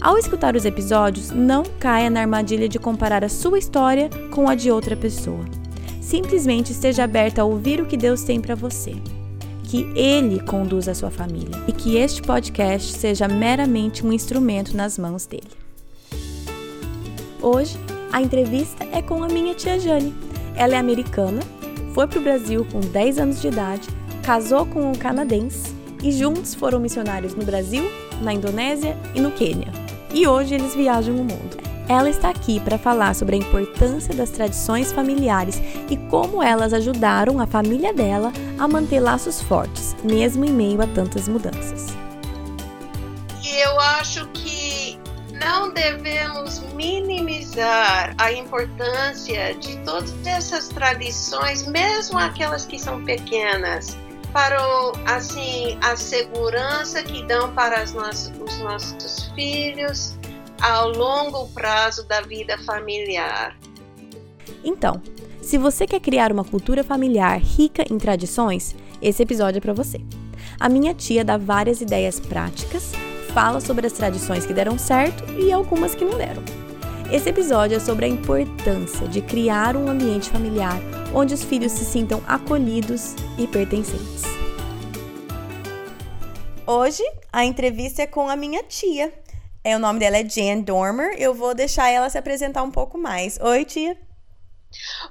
Ao escutar os episódios, não caia na armadilha de comparar a sua história com a de outra pessoa. Simplesmente esteja aberta a ouvir o que Deus tem para você. Que Ele conduza a sua família e que este podcast seja meramente um instrumento nas mãos dele. Hoje, a entrevista é com a minha tia Jane. Ela é americana, foi para o Brasil com 10 anos de idade, casou com um canadense e juntos foram missionários no Brasil, na Indonésia e no Quênia. E hoje eles viajam o mundo. Ela está aqui para falar sobre a importância das tradições familiares e como elas ajudaram a família dela a manter laços fortes, mesmo em meio a tantas mudanças. Eu acho que não devemos minimizar a importância de todas essas tradições, mesmo aquelas que são pequenas para o, assim a segurança que dão para nossas, os nossos filhos ao longo prazo da vida familiar. Então, se você quer criar uma cultura familiar rica em tradições, esse episódio é para você. A minha tia dá várias ideias práticas, fala sobre as tradições que deram certo e algumas que não deram. Esse episódio é sobre a importância de criar um ambiente familiar onde os filhos se sintam acolhidos e pertencentes. Hoje a entrevista é com a minha tia. É, o nome dela é Jan Dormer. Eu vou deixar ela se apresentar um pouco mais. Oi, tia.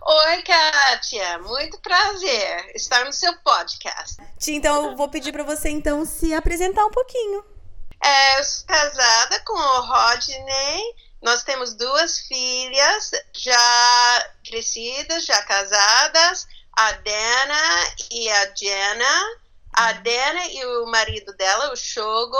Oi, Kátia. Muito prazer estar no seu podcast. Tia, então eu vou pedir para você então se apresentar um pouquinho. É, eu sou casada com o Rodney nós temos duas filhas já crescidas, já casadas, a Dana e a Jenna. A Dana e o marido dela, o Shogo,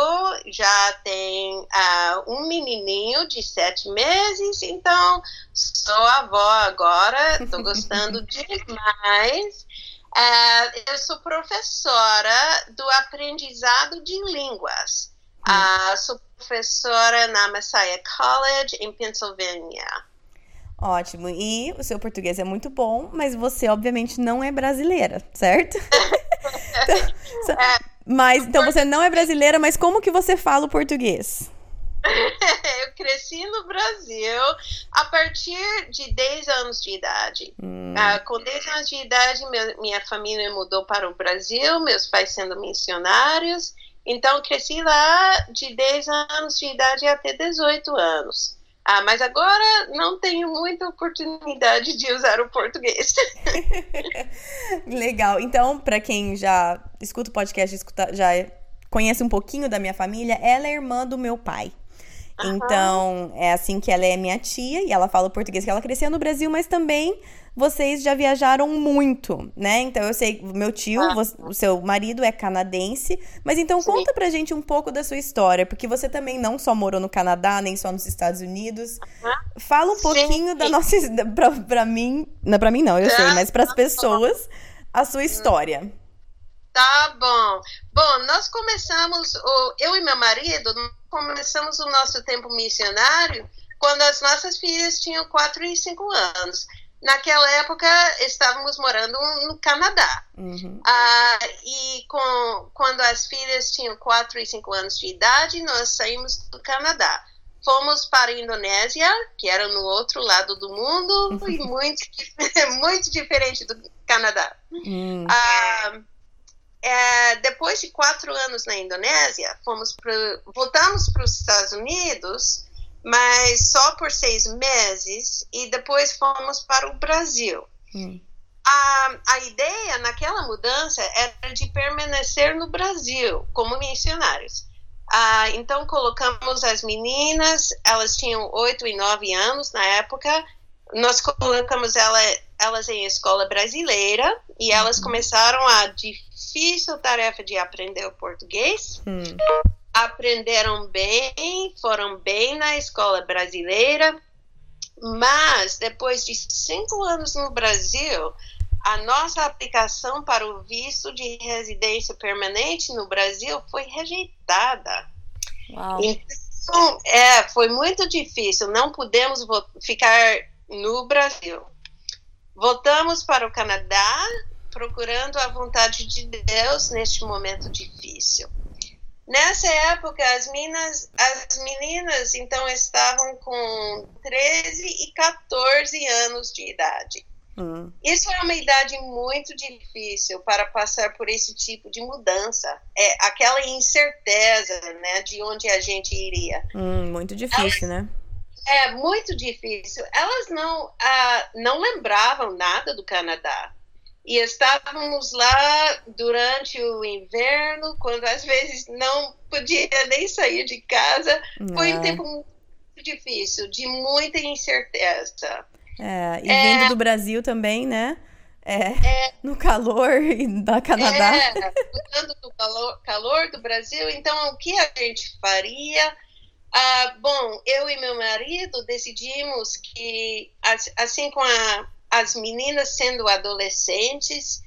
já tem uh, um menininho de sete meses, então sou avó agora, estou gostando demais. Uh, eu sou professora do aprendizado de línguas. Uh, sou professora na Messiah College, em Pennsylvania. Ótimo. E o seu português é muito bom, mas você, obviamente, não é brasileira, certo? então, é, mas, então, você não é brasileira, mas como que você fala o português? eu cresci no Brasil a partir de 10 anos de idade. Hum. Uh, com 10 anos de idade, meu, minha família mudou para o Brasil, meus pais sendo missionários. Então, cresci lá de 10 anos de idade até 18 anos. Ah, mas agora não tenho muita oportunidade de usar o português. Legal. Então, para quem já escuta o podcast, já conhece um pouquinho da minha família, ela é irmã do meu pai. Então, é assim que ela é minha tia e ela fala o português que ela cresceu no Brasil, mas também vocês já viajaram muito, né? Então eu sei, meu tio, ah. você, o seu marido é canadense, mas então Sim. conta pra gente um pouco da sua história, porque você também não só morou no Canadá, nem só nos Estados Unidos. Fala um pouquinho Sim. da nossa pra, pra mim, não pra mim não, eu sei, mas para as pessoas a sua história. Tá bom. Bom, nós começamos, eu e meu marido, começamos o nosso tempo missionário quando as nossas filhas tinham 4 e 5 anos. Naquela época, estávamos morando no Canadá. Uhum. Ah, e com, quando as filhas tinham 4 e 5 anos de idade, nós saímos do Canadá. Fomos para a Indonésia, que era no outro lado do mundo, e muito, muito diferente do Canadá. Uhum. Ah, é, depois de quatro anos na Indonésia, fomos pro, voltamos para os Estados Unidos, mas só por seis meses, e depois fomos para o Brasil. Hum. A, a ideia naquela mudança era de permanecer no Brasil como missionários. Ah, então colocamos as meninas, elas tinham oito e nove anos na época, nós colocamos ela, elas em escola brasileira e elas uhum. começaram a difícil tarefa de aprender o português. Hum. Aprenderam bem, foram bem na escola brasileira. Mas, depois de cinco anos no Brasil, a nossa aplicação para o visto de residência permanente no Brasil foi rejeitada. Uau. Então, é, foi muito difícil, não pudemos ficar no Brasil. Voltamos para o Canadá, procurando a vontade de Deus neste momento difícil. Nessa época, as meninas, as meninas então estavam com 13 e 14 anos de idade. Uhum. Isso é uma idade muito difícil para passar por esse tipo de mudança. É aquela incerteza, né, de onde a gente iria. Hum, muito difícil, Elas, né? É muito difícil. Elas não, ah, não lembravam nada do Canadá. E estávamos lá durante o inverno, quando às vezes não podia nem sair de casa. Foi um tempo muito difícil, de muita incerteza. É, e é, vindo do Brasil também, né? É, é, no calor da Canadá. É, do calor, calor do Brasil, então o que a gente faria? Ah, bom, eu e meu marido decidimos que, assim com a as meninas sendo adolescentes,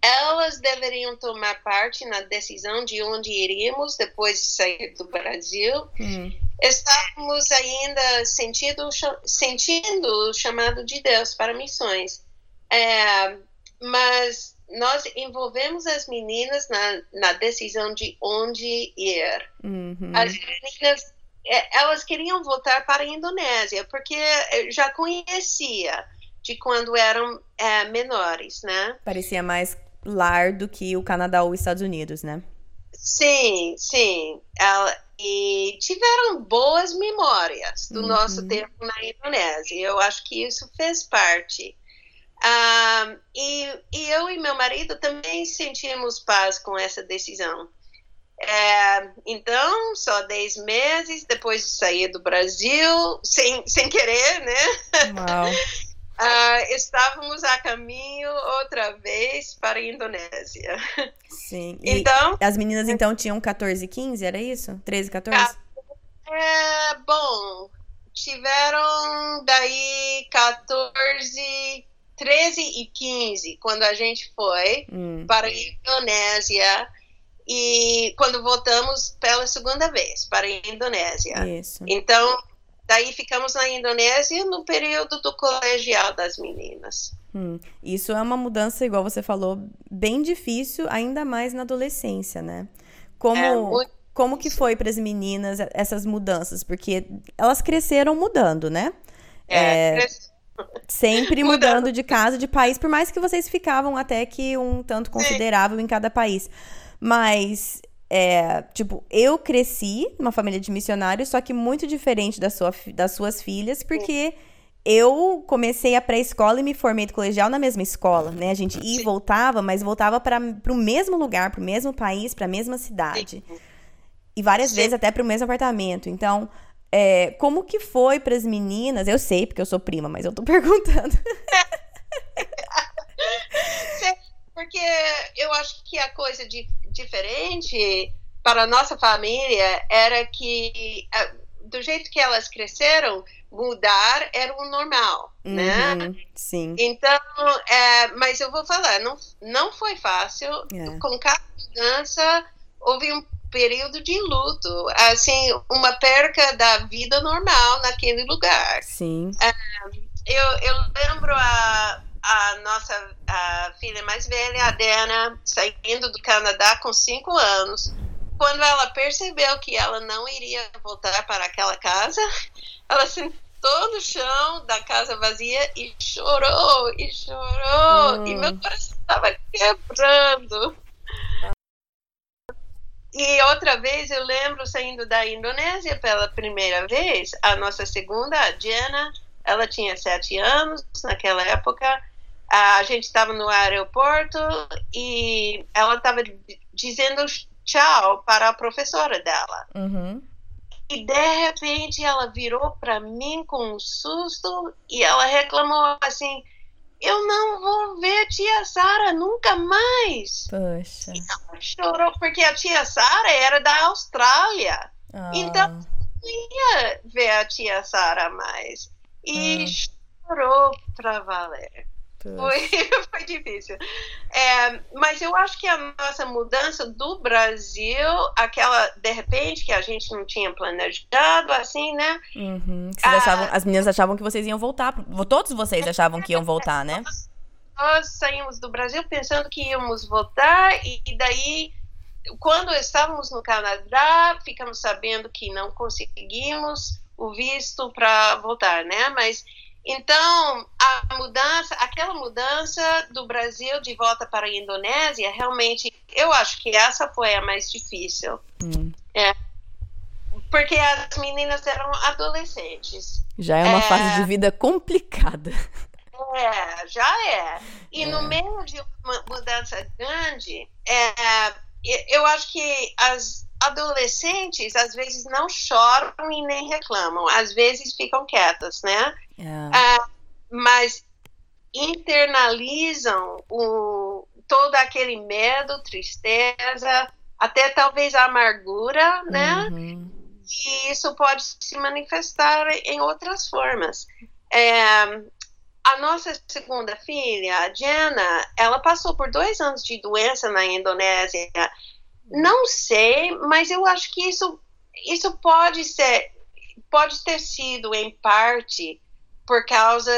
elas deveriam tomar parte na decisão de onde iríamos depois de sair do Brasil. Hum. Estávamos ainda sentindo, sentindo o chamado de Deus para missões. É, mas nós envolvemos as meninas na, na decisão de onde ir. Uhum. As meninas, é, elas queriam voltar para a Indonésia, porque já conhecia de quando eram é, menores, né? Parecia mais lar do que o Canadá ou os Estados Unidos, né? Sim, sim. Ela, e tiveram boas memórias do uhum. nosso tempo na Indonésia. Eu acho que isso fez parte. Um, e, e, eu e meu marido também sentimos paz com essa decisão. É, então, só 10 meses depois de sair do Brasil, sem, sem querer, né? Uau. Uh, estávamos a caminho outra vez para a Indonésia. Sim. E então, as meninas então tinham 14 15, era isso? 13, 14? É, bom, tiveram daí 14, 13 e 15 quando a gente foi hum. para a Indonésia e quando voltamos pela segunda vez para a Indonésia. Isso. Então, Daí ficamos na Indonésia no período do colegial das meninas. Hum, isso é uma mudança, igual você falou, bem difícil, ainda mais na adolescência, né? Como, é muito... como que foi para as meninas essas mudanças? Porque elas cresceram mudando, né? É, é sempre mudando de casa, de país, por mais que vocês ficavam até que um tanto considerável Sim. em cada país. Mas é, tipo, eu cresci numa família de missionários, só que muito diferente da sua, das suas filhas, porque eu comecei a pré-escola e me formei do colegial na mesma escola, né? A gente ia e voltava, mas voltava para o mesmo lugar, para o mesmo país, para a mesma cidade. E várias vezes até para o mesmo apartamento. Então, é, como que foi para as meninas? Eu sei, porque eu sou prima, mas eu tô perguntando. porque eu acho que a coisa de diferente para a nossa família era que do jeito que elas cresceram mudar era o normal né? uhum, né sim então é, mas eu vou falar não não foi fácil é. com cada mudança houve um período de luto assim uma perca da vida normal naquele lugar sim é, eu, eu lembro a a nossa a filha mais velha, a Dana, saindo do Canadá com cinco anos. Quando ela percebeu que ela não iria voltar para aquela casa, ela sentou no chão da casa vazia e chorou, e chorou, hum. e meu coração estava quebrando. E outra vez eu lembro saindo da Indonésia pela primeira vez, a nossa segunda, a Jenna, ela tinha sete anos naquela época, a gente estava no aeroporto e ela estava dizendo tchau para a professora dela. Uhum. E de repente ela virou para mim com um susto e ela reclamou assim: Eu não vou ver tia Sara nunca mais. Poxa. E ela chorou porque a tia Sara era da Austrália. Ah. Então não ia ver a tia Sara mais. e hum. chorou para valer. Foi, foi difícil. É, mas eu acho que a nossa mudança do Brasil, aquela, de repente, que a gente não tinha planejado, assim, né? Uhum. Ah, achavam, as meninas achavam que vocês iam voltar. Todos vocês achavam que iam voltar, né? Nós, nós saímos do Brasil pensando que íamos voltar, e, e daí quando estávamos no Canadá, ficamos sabendo que não conseguimos o visto para voltar, né? Mas então, a mudança, aquela mudança do Brasil de volta para a Indonésia, realmente, eu acho que essa foi a mais difícil. Hum. É, porque as meninas eram adolescentes. Já é uma é, fase de vida complicada. É, já é. E é. no meio de uma mudança grande, é, eu acho que as adolescentes às vezes não choram e nem reclamam, às vezes ficam quietas, né? Yeah. Uh, mas internalizam o, todo aquele medo, tristeza, até talvez a amargura, né? Uhum. E isso pode se manifestar em outras formas. É, a nossa segunda filha, a Jenna, ela passou por dois anos de doença na Indonésia. Não sei, mas eu acho que isso, isso pode ser, pode ter sido em parte por causa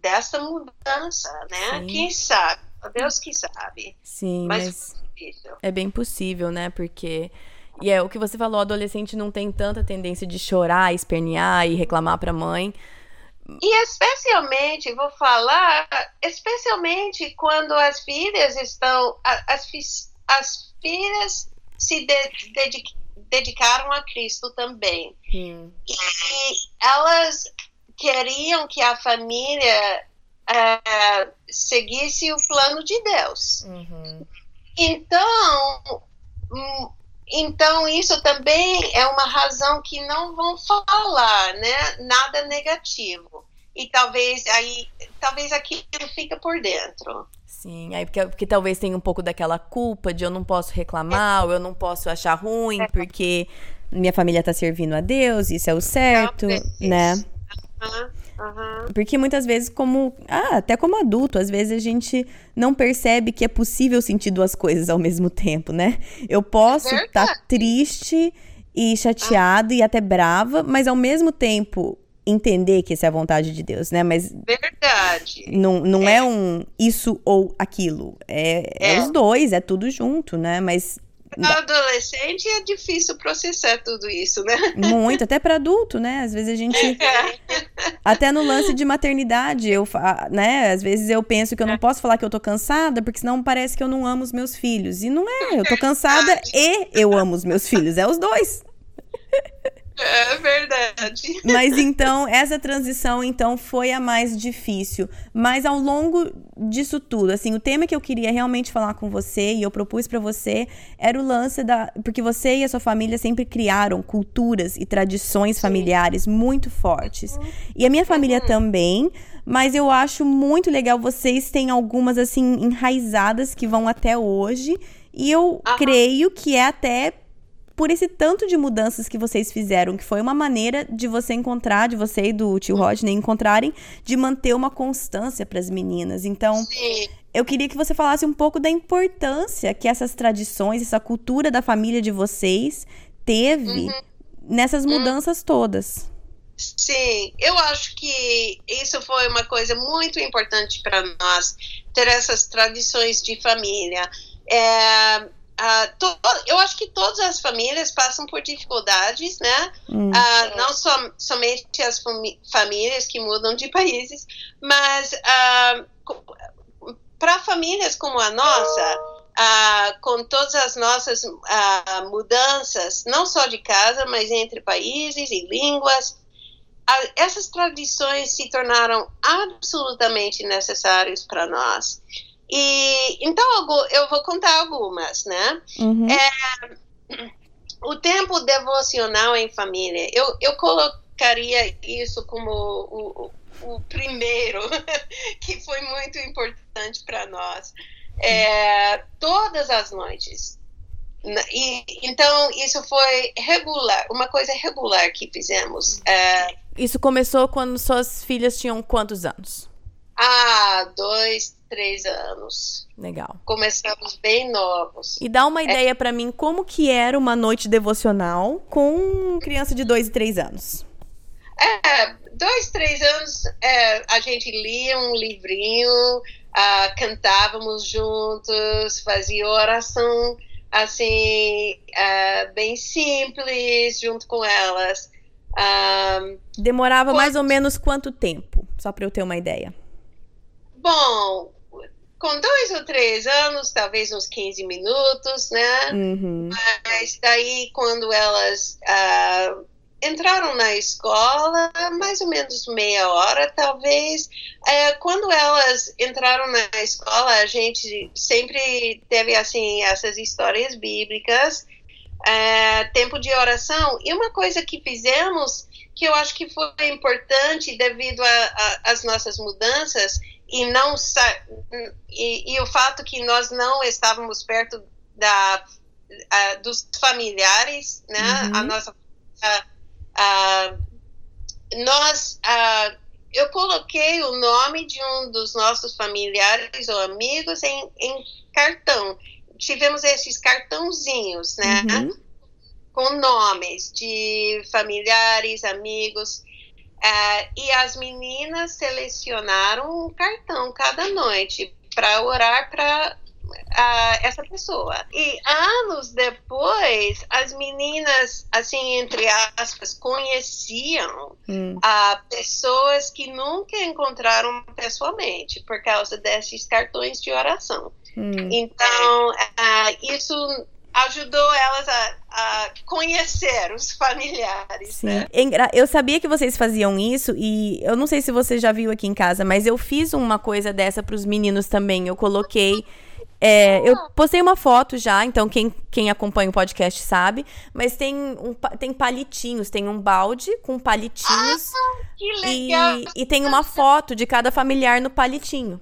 dessa mudança, né? Sim. Quem sabe? Deus que sabe. Sim, mas, mas é bem possível, né? Porque e é o que você falou, adolescente não tem tanta tendência de chorar, espernear e reclamar para a mãe. E especialmente, vou falar, especialmente quando as filhas estão, as, as filhas se dedicaram a Cristo também. Hum. E elas queriam que a família uh, seguisse o plano de Deus. Uhum. Então, hum, então isso também é uma razão que não vão falar, né? Nada negativo. E talvez aí, talvez aquilo fica por dentro. Sim, aí porque, porque talvez tenha um pouco daquela culpa de eu não posso reclamar, é. ou eu não posso achar ruim, é. porque minha família está servindo a Deus, isso é o certo, né? Uhum. Porque muitas vezes, como. Ah, até como adulto, às vezes a gente não percebe que é possível sentir duas coisas ao mesmo tempo, né? Eu posso estar tá triste e chateada e até brava, mas ao mesmo tempo entender que essa é a vontade de Deus, né? Mas. Verdade. Não, não é. é um isso ou aquilo. É, é. é os dois, é tudo junto, né? Mas para adolescente é difícil processar tudo isso, né? Muito, até para adulto, né? Às vezes a gente. É. Até no lance de maternidade, eu, né? Às vezes eu penso que eu não posso falar que eu tô cansada, porque senão parece que eu não amo os meus filhos. E não é, eu tô cansada e eu amo os meus filhos. É os dois. É verdade. Mas então, essa transição então foi a mais difícil. Mas ao longo disso tudo, assim, o tema que eu queria realmente falar com você e eu propus para você era o lance da, porque você e a sua família sempre criaram culturas e tradições Sim. familiares muito fortes. Uhum. E a minha família uhum. também, mas eu acho muito legal vocês têm algumas assim enraizadas que vão até hoje. E eu uhum. creio que é até por esse tanto de mudanças que vocês fizeram, que foi uma maneira de você encontrar, de você e do tio Rodney encontrarem, de manter uma constância para as meninas. Então, Sim. eu queria que você falasse um pouco da importância que essas tradições, essa cultura da família de vocês teve uhum. nessas uhum. mudanças uhum. todas. Sim, eu acho que isso foi uma coisa muito importante para nós, ter essas tradições de família. É, Uh, to, eu acho que todas as famílias passam por dificuldades, né? Hum. Uh, não som, somente as famílias que mudam de países, mas uh, para famílias como a nossa, com todas as nossas mudanças, não só de casa, mas entre países e línguas, essas tradições se tornaram absolutamente necessárias para nós. E então eu vou contar algumas, né? Uhum. É, o tempo devocional em família, eu, eu colocaria isso como o, o, o primeiro, que foi muito importante para nós. É, todas as noites, e, então, isso foi regular, uma coisa regular que fizemos. Uh, isso começou quando suas filhas tinham quantos anos? Ah, dois, três anos. Legal. Começamos bem novos. E dá uma é. ideia para mim como que era uma noite devocional com criança de dois e três anos. É, dois, três anos, é, a gente lia um livrinho, uh, cantávamos juntos, fazia oração assim, uh, bem simples junto com elas. Um, Demorava quando... mais ou menos quanto tempo? Só para eu ter uma ideia. Bom, com dois ou três anos, talvez uns 15 minutos, né? Uhum. Mas daí, quando elas uh, entraram na escola, mais ou menos meia hora, talvez. É, quando elas entraram na escola, a gente sempre teve assim essas histórias bíblicas, é, tempo de oração. E uma coisa que fizemos que eu acho que foi importante devido às nossas mudanças e não e, e, o fato que nós não estávamos perto da a, dos familiares, né? Uhum. A nossa a, ah, nós, eu coloquei o nome de um dos nossos familiares ou amigos em, em cartão. Tivemos esses cartãozinhos, né? Uhum. Com nomes de familiares, amigos. Uh, e as meninas selecionaram um cartão cada noite para orar para a essa pessoa. E anos depois, as meninas, assim, entre aspas, conheciam hum. a pessoas que nunca encontraram pessoalmente por causa desses cartões de oração. Hum. Então, uh, isso ajudou elas a, a, conhecer os familiares. Sim. Né? Eu sabia que vocês faziam isso e eu não sei se você já viu aqui em casa, mas eu fiz uma coisa dessa para os meninos também. Eu coloquei é, eu postei uma foto já, então quem, quem acompanha o podcast sabe. Mas tem, um, tem palitinhos, tem um balde com palitinhos. Ah, que legal! E, e tem uma foto de cada familiar no palitinho.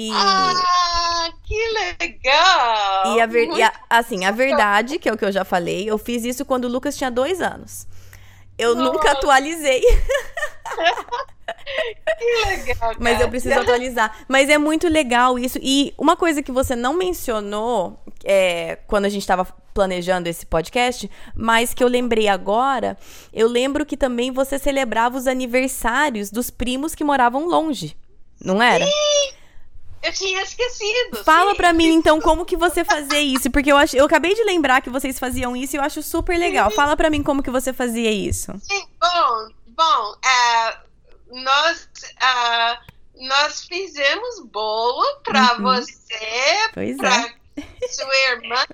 E... Ah, que legal! E, a ver, e a, assim, a verdade, que é o que eu já falei, eu fiz isso quando o Lucas tinha dois anos. Eu Nossa. nunca atualizei. que legal. Cara. Mas eu preciso atualizar. Mas é muito legal isso. E uma coisa que você não mencionou é, quando a gente estava planejando esse podcast, mas que eu lembrei agora, eu lembro que também você celebrava os aniversários dos primos que moravam longe. Não era? Sim! Eu tinha esquecido. Fala sim. pra mim, então, como que você fazia isso? Porque eu, ach... eu acabei de lembrar que vocês faziam isso e eu acho super legal. Fala pra mim como que você fazia isso. Sim, bom, bom, uh, nós, uh, nós fizemos bolo pra uhum. você, pois pra é. sua irmã,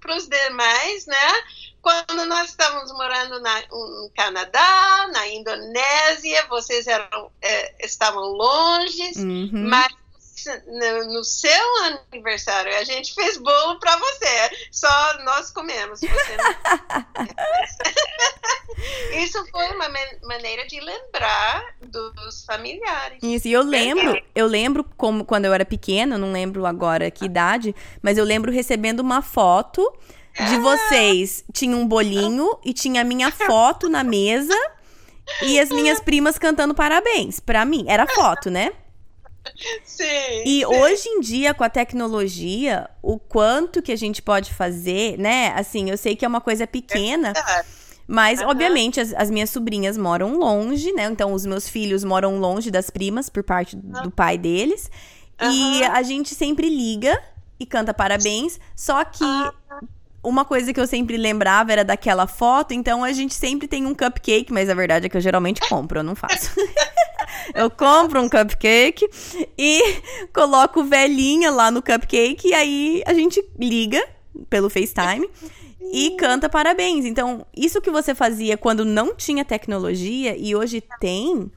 para os demais, né? Quando nós estávamos morando na, no Canadá, na Indonésia, vocês eram, é, estavam longe, uhum. mas no, no, seu aniversário a gente fez bolo para você. Só nós comemos. Isso foi uma maneira de lembrar dos familiares. Isso, e eu lembro, eu lembro como quando eu era pequena, não lembro agora que idade, mas eu lembro recebendo uma foto de ah. vocês. Tinha um bolinho e tinha a minha foto na mesa e as minhas primas cantando parabéns para mim. Era foto, né? Sim. E sim. hoje em dia, com a tecnologia, o quanto que a gente pode fazer, né? Assim, eu sei que é uma coisa pequena. É mas, uhum. obviamente, as, as, minhas sobrinhas moram longe, né? Então, os meus filhos moram longe das primas, por parte do pai deles. Uhum. E a gente sempre liga e canta parabéns. Só que uhum uma coisa que eu sempre lembrava era daquela foto, então a gente sempre tem um cupcake, mas a verdade é que eu geralmente compro, eu não faço. eu compro um cupcake e coloco velhinha lá no cupcake e aí a gente liga pelo FaceTime e canta parabéns. Então, isso que você fazia quando não tinha tecnologia e hoje tem,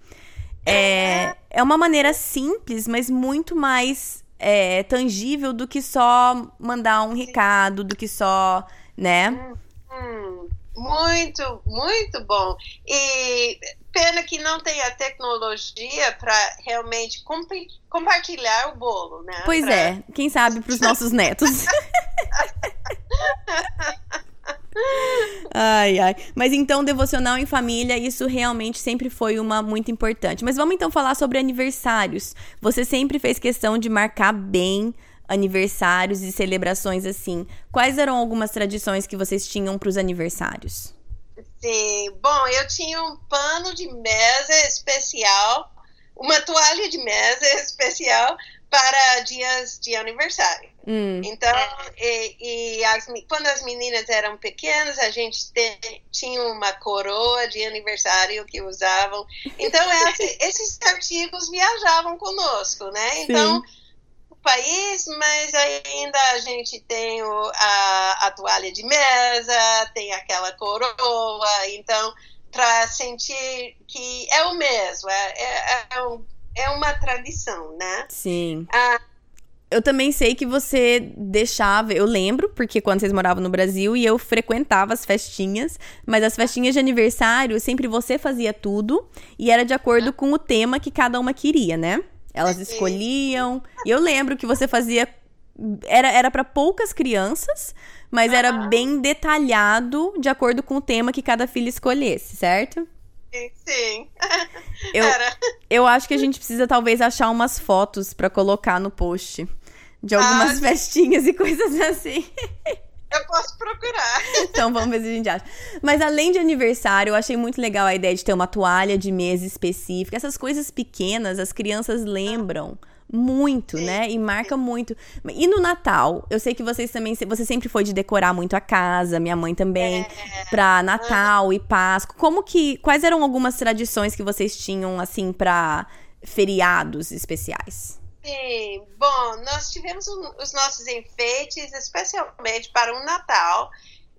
é, é uma maneira simples, mas muito mais é, tangível do que só mandar um recado, do que só, né? Hum, hum, muito, muito bom. E pena que não tem a tecnologia para realmente comp compartilhar o bolo, né? Pois pra... é, quem sabe para os nossos netos. Ai, ai. Mas então, devocional em família, isso realmente sempre foi uma muito importante. Mas vamos então falar sobre aniversários. Você sempre fez questão de marcar bem aniversários e celebrações assim. Quais eram algumas tradições que vocês tinham para os aniversários? Sim, bom, eu tinha um pano de mesa especial, uma toalha de mesa especial para dias de aniversário. Hum. Então, e, e as, quando as meninas eram pequenas, a gente te, tinha uma coroa de aniversário que usavam. Então, esse, esses artigos viajavam conosco, né? Então, o país, mas ainda a gente tem o, a, a toalha de mesa, tem aquela coroa. Então, para sentir que é o mesmo, é, é, é, um, é uma tradição, né? Sim. Ah, eu também sei que você deixava, eu lembro, porque quando vocês moravam no Brasil e eu frequentava as festinhas, mas as festinhas de aniversário, sempre você fazia tudo e era de acordo com o tema que cada uma queria, né? Elas escolhiam. E eu lembro que você fazia era era para poucas crianças, mas era bem detalhado de acordo com o tema que cada filha escolhesse, certo? Sim, sim. Eu, eu acho que a gente precisa talvez achar umas fotos para colocar no post de algumas ah, festinhas e coisas assim. Eu posso procurar. Então vamos ver se a gente acha. Mas além de aniversário, eu achei muito legal a ideia de ter uma toalha de mesa específica. Essas coisas pequenas, as crianças lembram muito, Sim. né? E marca muito. E no Natal, eu sei que vocês também, você sempre foi de decorar muito a casa, minha mãe também, é. pra Natal e Páscoa. Como que, quais eram algumas tradições que vocês tinham assim para feriados especiais? Sim, bom, nós tivemos os nossos enfeites, especialmente para o Natal,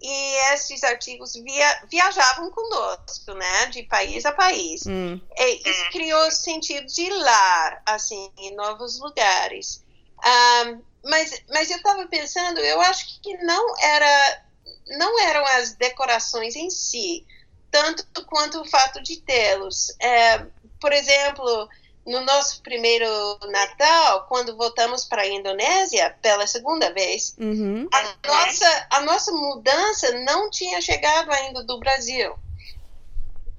e esses artigos via, viajavam conosco, né, de país a país. Hum. E isso criou sentido de lar, assim, em novos lugares. Um, mas, mas eu estava pensando, eu acho que não era, não eram as decorações em si, tanto quanto o fato de tê-los. É, por exemplo, no nosso primeiro Natal, quando voltamos para a Indonésia pela segunda vez, uhum. a, nossa, a nossa mudança não tinha chegado ainda do Brasil.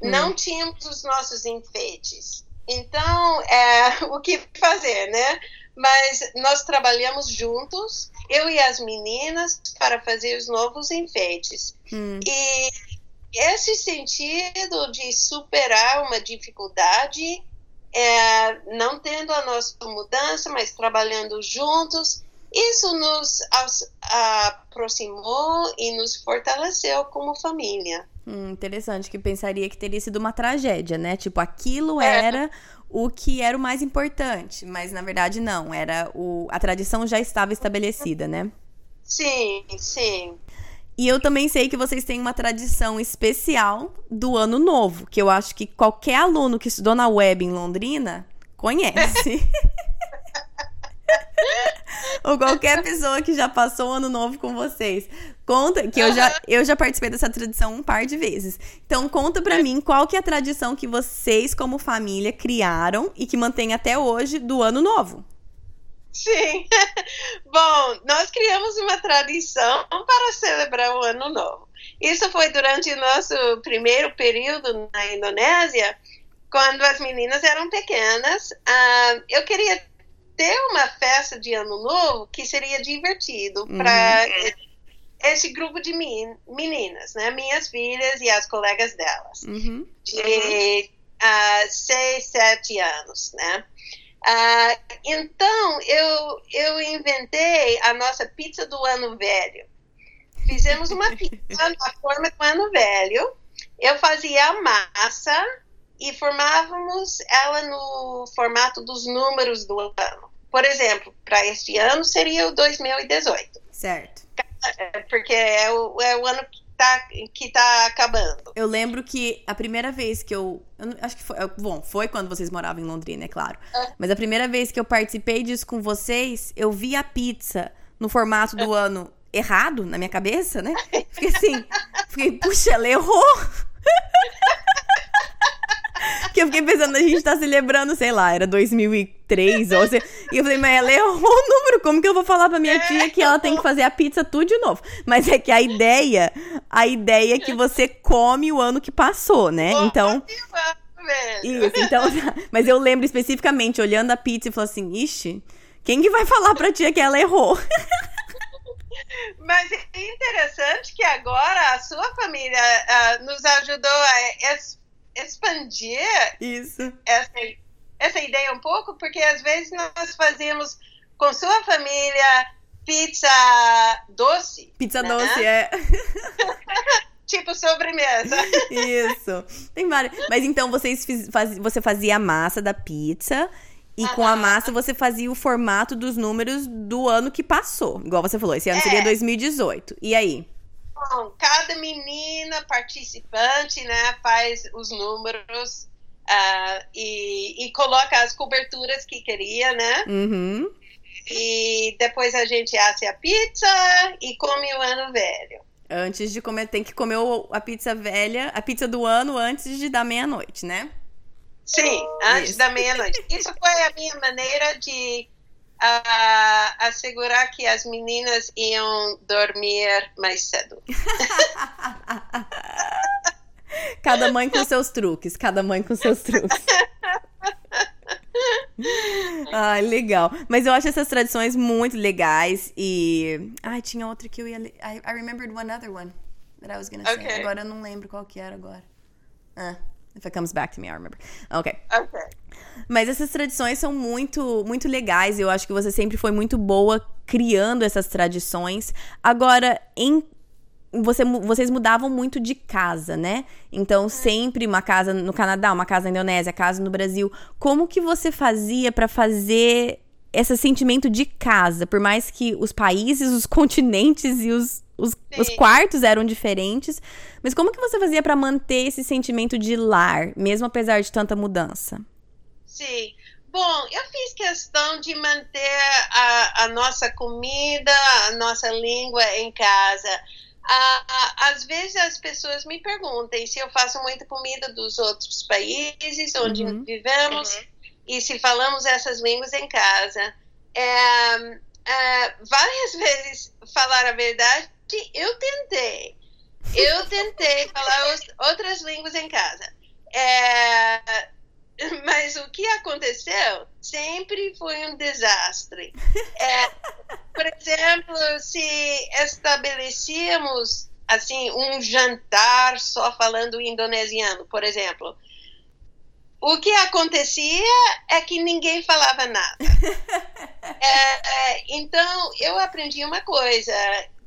Uhum. Não tínhamos os nossos enfeites. Então, é, o que fazer, né? Mas nós trabalhamos juntos, eu e as meninas, para fazer os novos enfeites. Uhum. E esse sentido de superar uma dificuldade é, não tendo a nossa mudança, mas trabalhando juntos, isso nos aproximou e nos fortaleceu como família. Hum, interessante, que pensaria que teria sido uma tragédia, né? Tipo, aquilo é. era o que era o mais importante, mas na verdade não, era o a tradição já estava estabelecida, né? Sim, sim. E eu também sei que vocês têm uma tradição especial do Ano Novo, que eu acho que qualquer aluno que estudou na web em Londrina conhece. Ou qualquer pessoa que já passou o ano novo com vocês. Conta, que eu já, eu já participei dessa tradição um par de vezes. Então, conta pra mim qual que é a tradição que vocês, como família, criaram e que mantém até hoje do ano novo. Sim. Bom, nós criamos uma tradição para celebrar o Ano Novo. Isso foi durante o nosso primeiro período na Indonésia, quando as meninas eram pequenas. Uh, eu queria ter uma festa de Ano Novo que seria divertido uhum. para esse grupo de meninas, né? Minhas filhas e as colegas delas, uhum. de uh, seis, sete anos, né? Ah, então, eu, eu inventei a nossa pizza do ano velho. Fizemos uma pizza na forma do ano velho. Eu fazia a massa e formávamos ela no formato dos números do ano. Por exemplo, para este ano seria o 2018. Certo. Porque é o, é o ano que tá, que tá acabando. Eu lembro que a primeira vez que eu. eu acho que foi. Bom, foi quando vocês moravam em Londrina, é claro. É. Mas a primeira vez que eu participei disso com vocês, eu vi a pizza no formato do ano errado na minha cabeça, né? Fiquei assim. Fiquei, puxa, ela errou! que eu fiquei pensando, a gente tá celebrando, sei lá, era 2003, ou sei, e eu falei, mas ela errou o número, como que eu vou falar pra minha tia que ela tem que fazer a pizza tudo de novo? Mas é que a ideia, a ideia é que você come o ano que passou, né? Então... Isso, então, mas eu lembro especificamente, olhando a pizza e falando assim, ixi, quem que vai falar pra tia que ela errou? Mas é interessante que agora a sua família uh, nos ajudou a expandir Isso. Essa, essa ideia um pouco, porque às vezes nós fazíamos com sua família pizza doce. Pizza né? doce, é. tipo sobremesa. Isso. Tem várias. Mas então vocês faz, você fazia a massa da pizza e com a massa você fazia o formato dos números do ano que passou. Igual você falou, esse ano é. seria 2018. E aí? Bom, cada menina participante, né, faz os números uh, e, e, coloca as coberturas que queria, né? Uhum. E depois a gente assa a pizza e come o ano velho. Antes de comer, tem que comer a pizza velha, a pizza do ano antes de dar meia-noite, né? Sim, antes Isso. da meia-noite. Isso foi a minha maneira de uh, assegurar que as meninas iam dormir mais cedo. cada mãe com seus truques, cada mãe com seus truques. Ai, legal. Mas eu acho essas tradições muito legais e. Ai, tinha outra que eu ia. I, I remembered one other one that I was gonna say. Okay. Agora eu não lembro qual que era agora. Ah. If it comes back to me, I'll remember. Ok. Ok. Mas essas tradições são muito, muito legais. Eu acho que você sempre foi muito boa criando essas tradições. Agora, em você, vocês mudavam muito de casa, né? Então, sempre uma casa no Canadá, uma casa na Indonésia, casa no Brasil. Como que você fazia para fazer esse sentimento de casa? Por mais que os países, os continentes e os os, os, quartos eram diferentes. Mas como que você fazia para manter esse sentimento de lar, mesmo apesar de tanta mudança? Sim. Bom, eu fiz questão de manter a, a nossa comida, a nossa língua em casa. às vezes as pessoas me perguntam se eu faço muita comida dos outros países onde uhum. vivemos uhum. e se falamos essas línguas em casa. É, é, várias vezes falar a verdade eu tentei. Eu tentei falar os, outras línguas em casa. É, mas o que aconteceu sempre foi um desastre. É, por exemplo, se estabelecíamos assim um jantar só falando indonesiano, por exemplo, o que acontecia é que ninguém falava nada. É, é, então eu aprendi uma coisa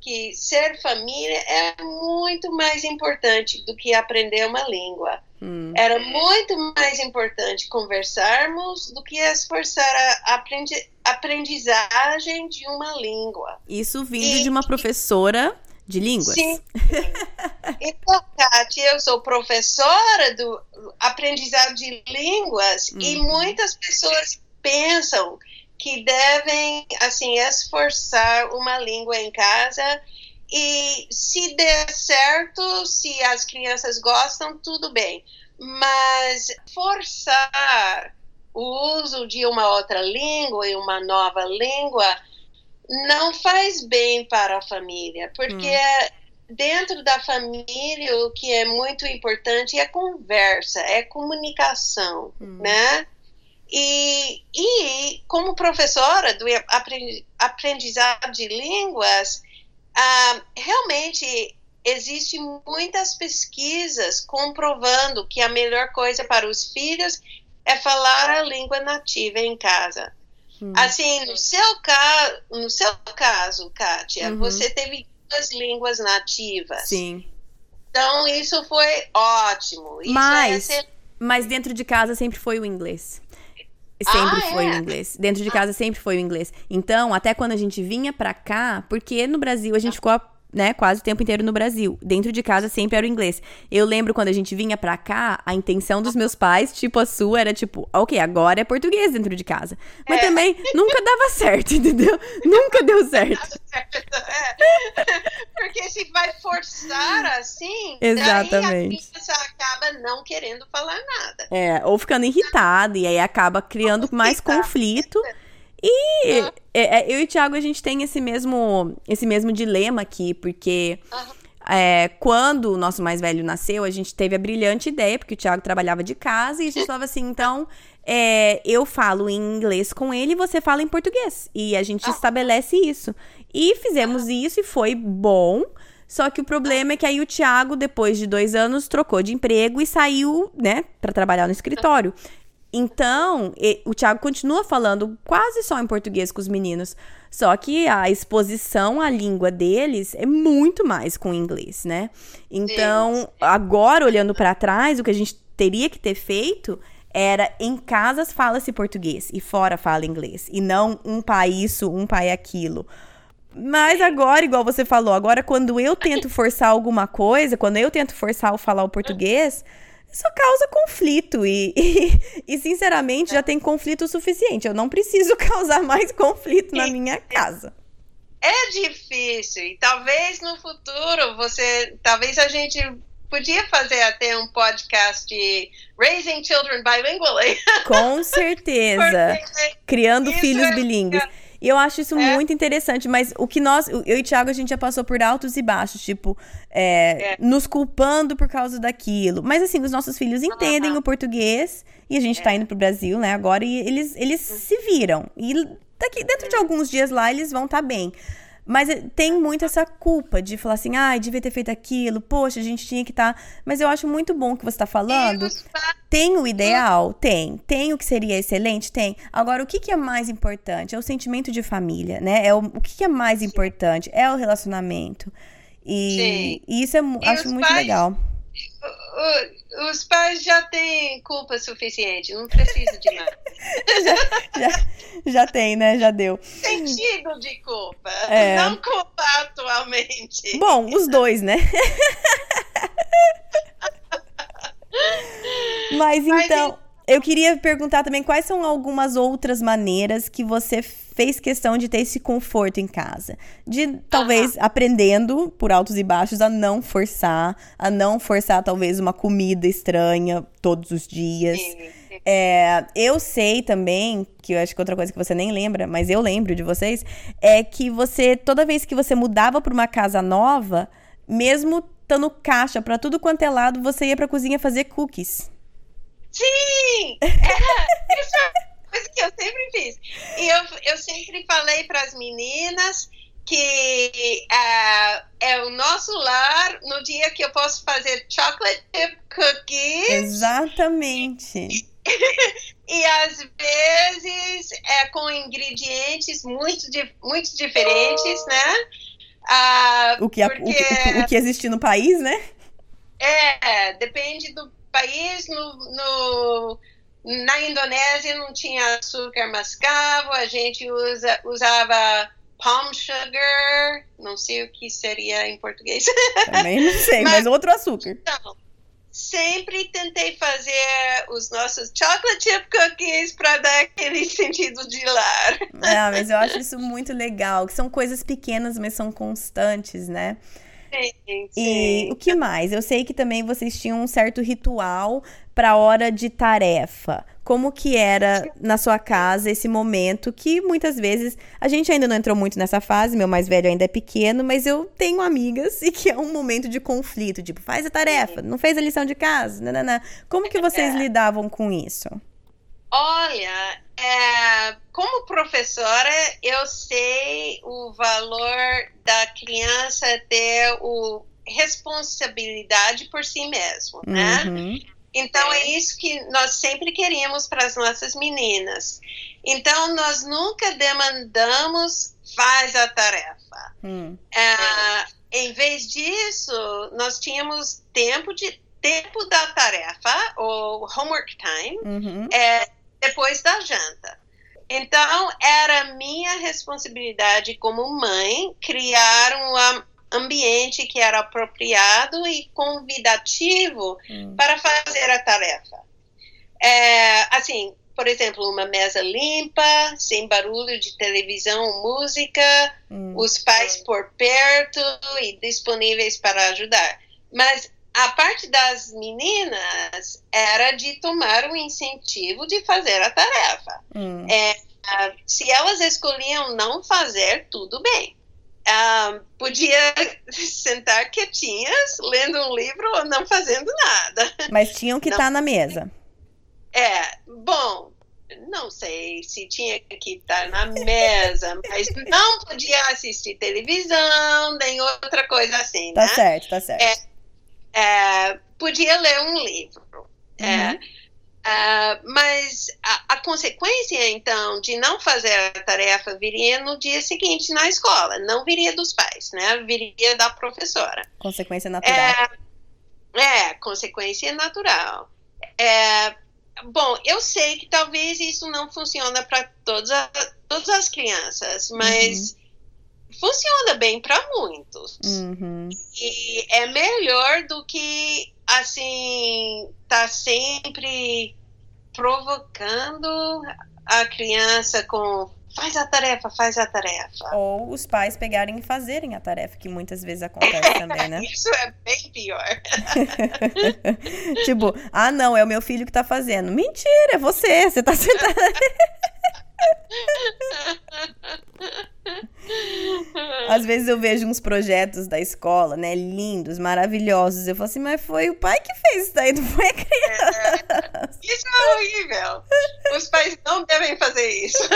que ser família é muito mais importante do que aprender uma língua. Hum. Era muito mais importante conversarmos do que esforçar a aprendi aprendizagem de uma língua. Isso vindo e, de uma professora de línguas. Sim. então, Kátia, eu sou professora do aprendizado de línguas hum. e muitas pessoas pensam que devem assim esforçar uma língua em casa e se der certo, se as crianças gostam, tudo bem. Mas forçar o uso de uma outra língua e uma nova língua não faz bem para a família, porque hum. dentro da família o que é muito importante é conversa, é comunicação, hum. né? E, e como professora do aprendizado de línguas, ah, realmente existem muitas pesquisas comprovando que a melhor coisa para os filhos é falar a língua nativa em casa. Hum. Assim, no seu, ca no seu caso, Kátia, uhum. você teve duas línguas nativas. Sim. Então, isso foi ótimo. Isso mas, é ser... mas dentro de casa sempre foi o inglês. Sempre ah, foi é? o inglês. Dentro de casa sempre foi o inglês. Então, até quando a gente vinha pra cá, porque no Brasil a gente ficou né, quase o tempo inteiro no Brasil. Dentro de casa sempre era o inglês. Eu lembro quando a gente vinha pra cá, a intenção dos meus pais, tipo a sua, era tipo, ok, agora é português dentro de casa. Mas é. também nunca dava certo, entendeu? nunca deu certo. É. Porque se vai forçar assim, Exatamente. daí a criança acaba não querendo falar nada. É, ou ficando irritada, e aí acaba criando mais conflito. E uhum. é, eu e o Thiago, a gente tem esse mesmo, esse mesmo dilema aqui, porque uhum. é, quando o nosso mais velho nasceu, a gente teve a brilhante ideia, porque o Thiago trabalhava de casa, e a gente falava assim, então, é, eu falo em inglês com ele e você fala em português. E a gente uhum. estabelece isso. E fizemos isso e foi bom. Só que o problema é que aí o Thiago, depois de dois anos, trocou de emprego e saiu, né, para trabalhar no escritório. Então, o Thiago continua falando quase só em português com os meninos. Só que a exposição à língua deles é muito mais com inglês, né? Então, agora olhando para trás, o que a gente teria que ter feito era em casas fala-se português e fora fala inglês. E não um pai isso, um pai aquilo. Mas agora, igual você falou, agora quando eu tento forçar alguma coisa, quando eu tento forçar o falar o português isso causa conflito e, e, e, sinceramente, já tem conflito o suficiente. Eu não preciso causar mais conflito na minha casa. É difícil e talvez no futuro você, talvez a gente podia fazer até um podcast de Raising Children Bilingually. Com certeza. Criando filhos é, bilíngues. E eu acho isso é. muito interessante, mas o que nós, eu e o Thiago, a gente já passou por altos e baixos, tipo, é, é. nos culpando por causa daquilo. Mas assim, os nossos filhos entendem uhum. o português e a gente tá é. indo pro Brasil, né, agora, e eles, eles uhum. se viram. E daqui, dentro de alguns dias lá, eles vão estar tá bem. Mas eh, tem muito essa culpa de falar assim, ai, ah, devia ter feito aquilo, poxa, a gente tinha que estar. Tá... Mas eu acho muito bom o que você está falando. Tem o ideal? Tem. Tem o que seria excelente? Tem. Agora, o que, que é mais importante? É o sentimento de família, né? É o, o que, que é mais importante? É o relacionamento. E, e isso é, acho muito pais... legal os pais já têm culpa suficiente, não precisa de nada. já, já, já, tem, né? Já deu. Sentido de culpa, é. não culpa atualmente. Bom, os dois, né? Mas então, eu queria perguntar também quais são algumas outras maneiras que você fez questão de ter esse conforto em casa. De talvez aprendendo por altos e baixos a não forçar, a não forçar talvez uma comida estranha todos os dias. Sim. É, eu sei também, que eu acho que outra coisa que você nem lembra, mas eu lembro de vocês, é que você, toda vez que você mudava para uma casa nova, mesmo estando caixa para tudo quanto é lado, você ia para a cozinha fazer cookies. Sim! É, isso é coisa que eu sempre fiz. E eu, eu sempre falei para as meninas que uh, é o nosso lar no dia que eu posso fazer chocolate chip cookies. Exatamente. e às vezes é com ingredientes muito, muito diferentes, né? Uh, o, que, porque, o, que, o que existe no país, né? É, depende do país, no, no, na Indonésia não tinha açúcar mascavo, a gente usa, usava palm sugar, não sei o que seria em português. Também não sei, mas, mas outro açúcar. Então, sempre tentei fazer os nossos chocolate chip cookies para dar aquele sentido de lar. Ah, mas eu acho isso muito legal, que são coisas pequenas, mas são constantes, né? Sim, sim. E o que mais? Eu sei que também vocês tinham um certo ritual para hora de tarefa. Como que era na sua casa esse momento que muitas vezes a gente ainda não entrou muito nessa fase, meu mais velho ainda é pequeno, mas eu tenho amigas e que é um momento de conflito, tipo, faz a tarefa, não fez a lição de casa, nanana. Como que vocês é. lidavam com isso? Olha, é, como professora, eu sei o valor da criança ter o responsabilidade por si mesmo, né? Uhum. Então é isso que nós sempre queríamos para as nossas meninas. Então nós nunca demandamos faz a tarefa. Hum. É, em vez disso, nós tínhamos tempo de tempo da tarefa, ou homework time, uhum. é, depois da janta. Então, era minha responsabilidade como mãe criar uma ambiente que era apropriado e convidativo hum. para fazer a tarefa. É, assim, por exemplo, uma mesa limpa, sem barulho de televisão ou música, hum. os pais por perto e disponíveis para ajudar. Mas a parte das meninas era de tomar o incentivo de fazer a tarefa. Hum. É, se elas escolhiam não fazer, tudo bem. Uh, podia sentar quietinhas, lendo um livro ou não fazendo nada. Mas tinham que estar tá na mesa. É, bom, não sei se tinha que estar na mesa, mas não podia assistir televisão, nem outra coisa assim, tá né? Tá certo, tá certo. É, é, podia ler um livro. É, uhum. É, mas a, a, consequência, então, de não fazer a tarefa viria no dia seguinte na escola, não viria dos pais, né? Viria da professora. Consequência natural. É, é consequência natural. É, bom, eu sei que talvez isso não funciona para todas, todas as crianças, mas uhum funciona bem para muitos. Uhum. E é melhor do que, assim, tá sempre provocando a criança com faz a tarefa, faz a tarefa. Ou os pais pegarem e fazerem a tarefa, que muitas vezes acontece também, né? Isso é bem pior. tipo, ah, não, é o meu filho que tá fazendo. Mentira, é você, você tá sentada. Às vezes eu vejo uns projetos da escola, né, lindos, maravilhosos. Eu falo assim, mas foi o pai que fez isso daí, não foi a criança. É, isso é horrível. Os pais não devem fazer isso.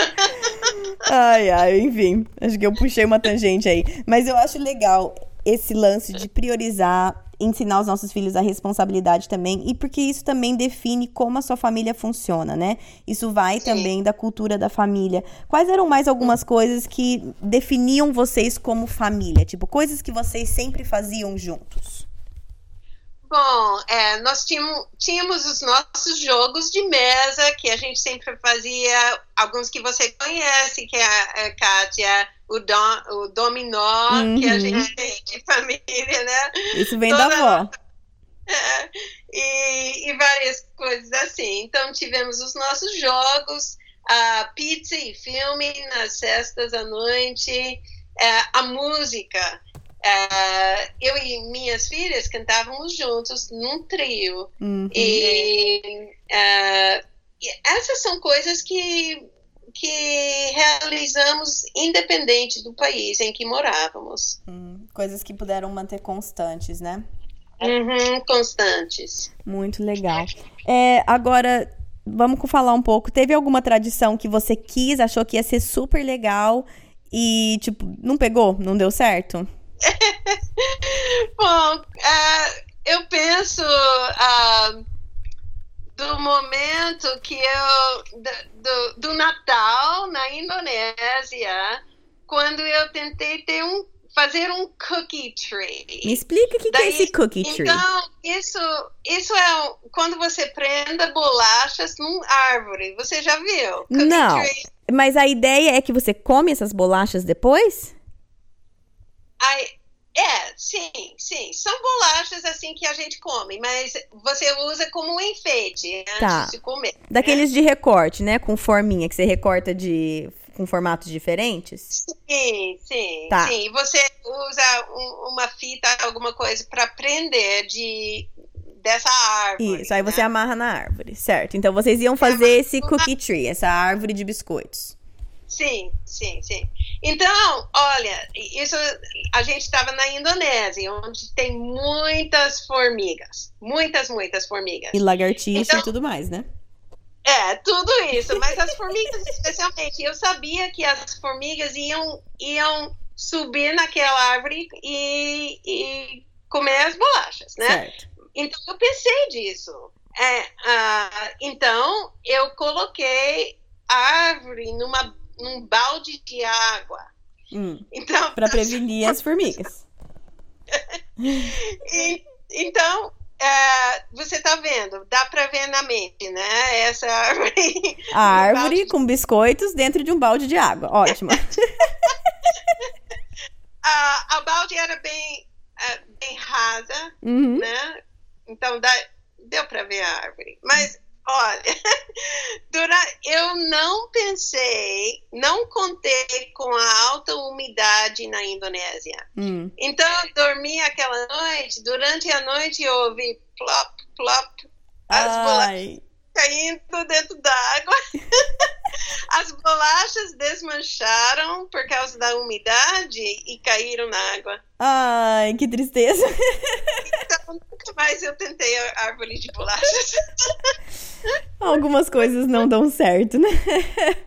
Ai, ai, enfim. Acho que eu puxei uma tangente aí. Mas eu acho legal esse lance de priorizar ensinar os nossos filhos a responsabilidade também, e porque isso também define como a sua família funciona, né? Isso vai Sim. também da cultura da família. Quais eram mais algumas coisas que definiam vocês como família? Tipo, coisas que vocês sempre faziam juntos? Bom, é, nós tínhamos, tínhamos, os nossos jogos de mesa, que a gente sempre fazia, alguns que você conhece, que é a, a Kátia, o, dom, o dominó, uhum. que a uhum. gente tem de família, né? Isso vem Toda, da avó. É, e, e, várias coisas assim. Então, tivemos os nossos jogos, a pizza e filme nas cestas à noite, é, a música. Uh, eu e minhas filhas cantávamos juntos num trio. Uhum. E, e, essas são coisas que, que realizamos independente do país em que morávamos. Hum, coisas que puderam manter constantes, né? Uhum, constantes. Muito legal. É, agora, vamos falar um pouco. Teve alguma tradição que você quis, achou que ia ser super legal e, tipo, não pegou? Não deu certo? Bom, uh, eu penso uh, do momento que eu. Do, do, Natal na Indonésia, quando eu tentei ter um fazer um cookie tree. Me explica o que, que, é esse cookie tree. Então, isso, isso é quando você prenda bolachas numa árvore. Você já viu? Cookie Não. Tree. Mas a ideia é que você come essas bolachas depois? Ai, é, sim, sim. São bolachas assim que a gente come, mas você usa como um enfeite tá. antes de comer. Né? Daqueles né? de recorte, né? Com forminha, que você recorta de com formatos diferentes? Sim, sim, tá. sim. Você usa um, uma fita, alguma coisa para prender de dessa árvore. Isso, aí né? você amarra na árvore, certo? Então vocês iam fazer esse cookie tree, essa árvore de biscoitos. Sim, sim, sim. Então, olha, isso a gente estava na Indonésia, onde tem muitas formigas, muitas, muitas formigas. E lagartixa então, e tudo mais, né? É, tudo isso, mas as formigas especialmente, eu sabia que as formigas iam, iam subir naquela árvore e, e comer as bolachas, né? Certo. Então eu pensei disso. É, uh, então eu coloquei a árvore numa num balde de água. Hum, então, para prevenir as formigas. e, então, é, você está vendo, dá para ver na mente, né? Essa árvore. A árvore com biscoitos dentro de um balde de água. Ótimo. a, a balde era bem, uh, bem rasa, uhum. né? Então dá, deu para ver a árvore. Mas olha, durante, eu não pensei, não contei com a alta umidade na Indonésia. Hum. Então eu dormi aquela noite. Durante a noite eu ouvi plop, plop, as bolachas caindo dentro da água. As bolachas desmancharam por causa da umidade e caíram na água. Ai, que tristeza. Então nunca mais eu tentei a árvore de bolachas. Algumas coisas não dão certo, né?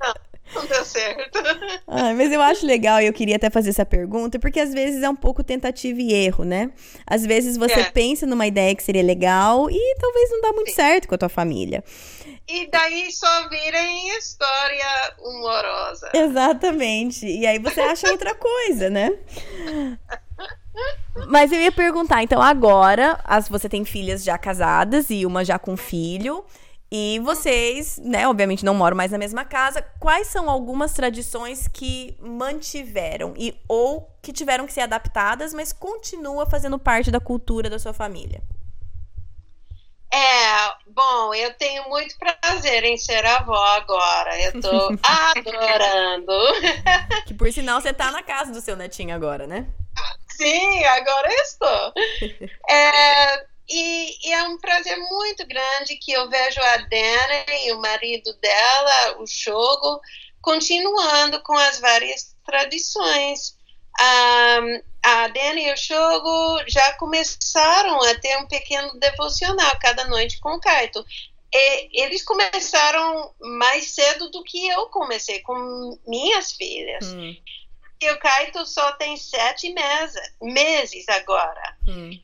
Não. Não deu certo. Ah, mas eu acho legal e eu queria até fazer essa pergunta, porque às vezes é um pouco tentativa e erro, né? Às vezes você é. pensa numa ideia que seria legal e talvez não dá muito Sim. certo com a tua família. E daí só virem história humorosa. Exatamente. E aí você acha outra coisa, né? Mas eu ia perguntar, então agora, as, você tem filhas já casadas e uma já com filho. E vocês, né, obviamente não moram mais na mesma casa. Quais são algumas tradições que mantiveram e ou que tiveram que ser adaptadas, mas continua fazendo parte da cultura da sua família? É, bom, eu tenho muito prazer em ser avó agora. Eu tô adorando. Que por sinal você tá na casa do seu netinho agora, né? Sim, agora eu estou. É, e, e, é um prazer muito grande que eu vejo a Dana e o marido dela, o Shogo, continuando com as várias tradições. Um, a Dana e o Shogo já começaram a ter um pequeno devocional cada noite com o Kaito. E, eles começaram mais cedo do que eu comecei com minhas filhas. Hum. E o Kaito só tem sete meses agora. Hum.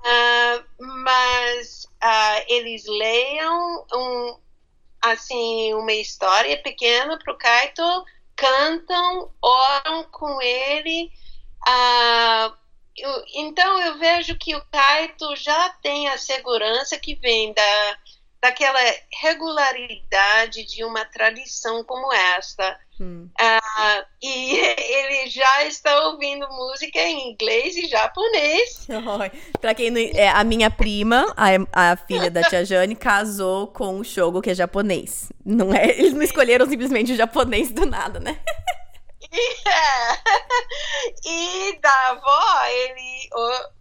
Uh, mas uh, eles leiam um, assim uma história pequena para o Kaito, cantam, oram com ele. Uh, eu, então eu vejo que o Kaito já tem a segurança que vem da, daquela regularidade de uma tradição como esta. Hum. Uh, e ele já está ouvindo música em inglês e japonês. Para quem não, é a minha prima, a, a filha da tia Jane, casou com o Shogo que é japonês. Não é, eles não escolheram simplesmente o japonês do nada, né? É. E da avó, ele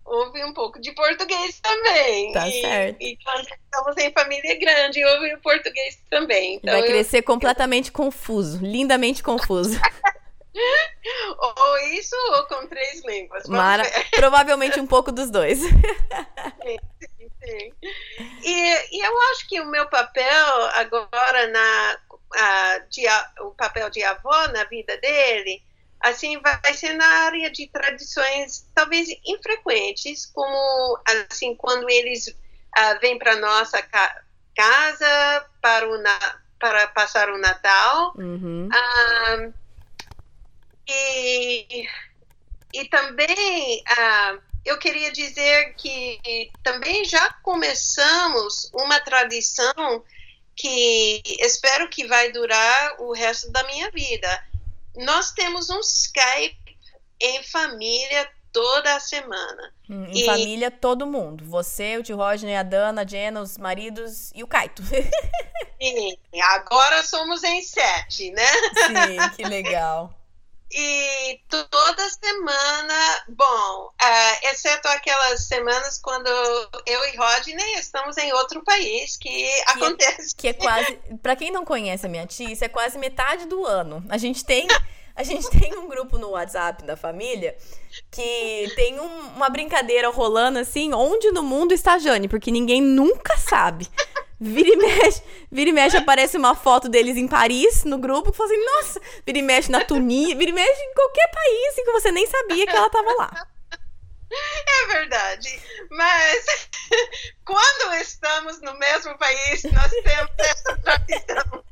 ouve um pouco de português também. Tá e, certo. E quando estamos em família grande, ouve o português também. Então Vai crescer eu... completamente confuso, lindamente confuso. ou isso ou com três línguas. Mara... Provavelmente um pouco dos dois. sim, sim, sim. E, e eu acho que o meu papel agora na a, de, o papel de avó na vida dele, assim, vai ser na área de tradições talvez infrequentes, como, assim, quando eles uh, vêm para nossa ca casa para, o para passar o Natal. Uhum. Uh, e, e também uh, eu queria dizer que também já começamos uma tradição que espero que vai durar o resto da minha vida. Nós temos um Skype em família toda a semana. Hum, em e... família, todo mundo. Você, o tio Rodney, a Dana, a Jenna, os maridos e o Kaito. Sim, agora somos em sete, né? Sim, que legal. E toda semana, bom, uh, exceto aquelas semanas quando eu e Rodney estamos em outro país, que, que é acontece. Que é quase. Para quem não conhece a minha tia, isso é quase metade do ano. A gente tem. A gente tem um grupo no WhatsApp da família que tem um, uma brincadeira rolando assim, onde no mundo está a Jane, porque ninguém nunca sabe. Vira e mexe, vira e mexe, aparece uma foto deles em Paris, no grupo, que fala assim, nossa, vira e mexe na Tunísia, vira e mexe em qualquer país que você nem sabia que ela tava lá. É verdade, mas quando estamos no mesmo país, nós temos essa tradição.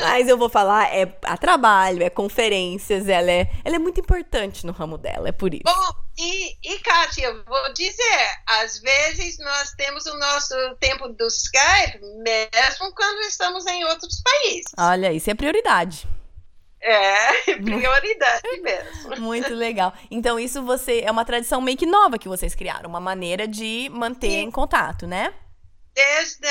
Mas eu vou falar, é a trabalho, é conferências, ela é, ela é muito importante no ramo dela, é por isso. Bom, e, e Kátia, eu vou dizer, às vezes nós temos o nosso tempo do Skype, mesmo quando estamos em outros países. Olha, isso é prioridade. É, prioridade mesmo. Muito legal. Então, isso você é uma tradição meio que nova que vocês criaram, uma maneira de manter Sim. em contato, né? Desde,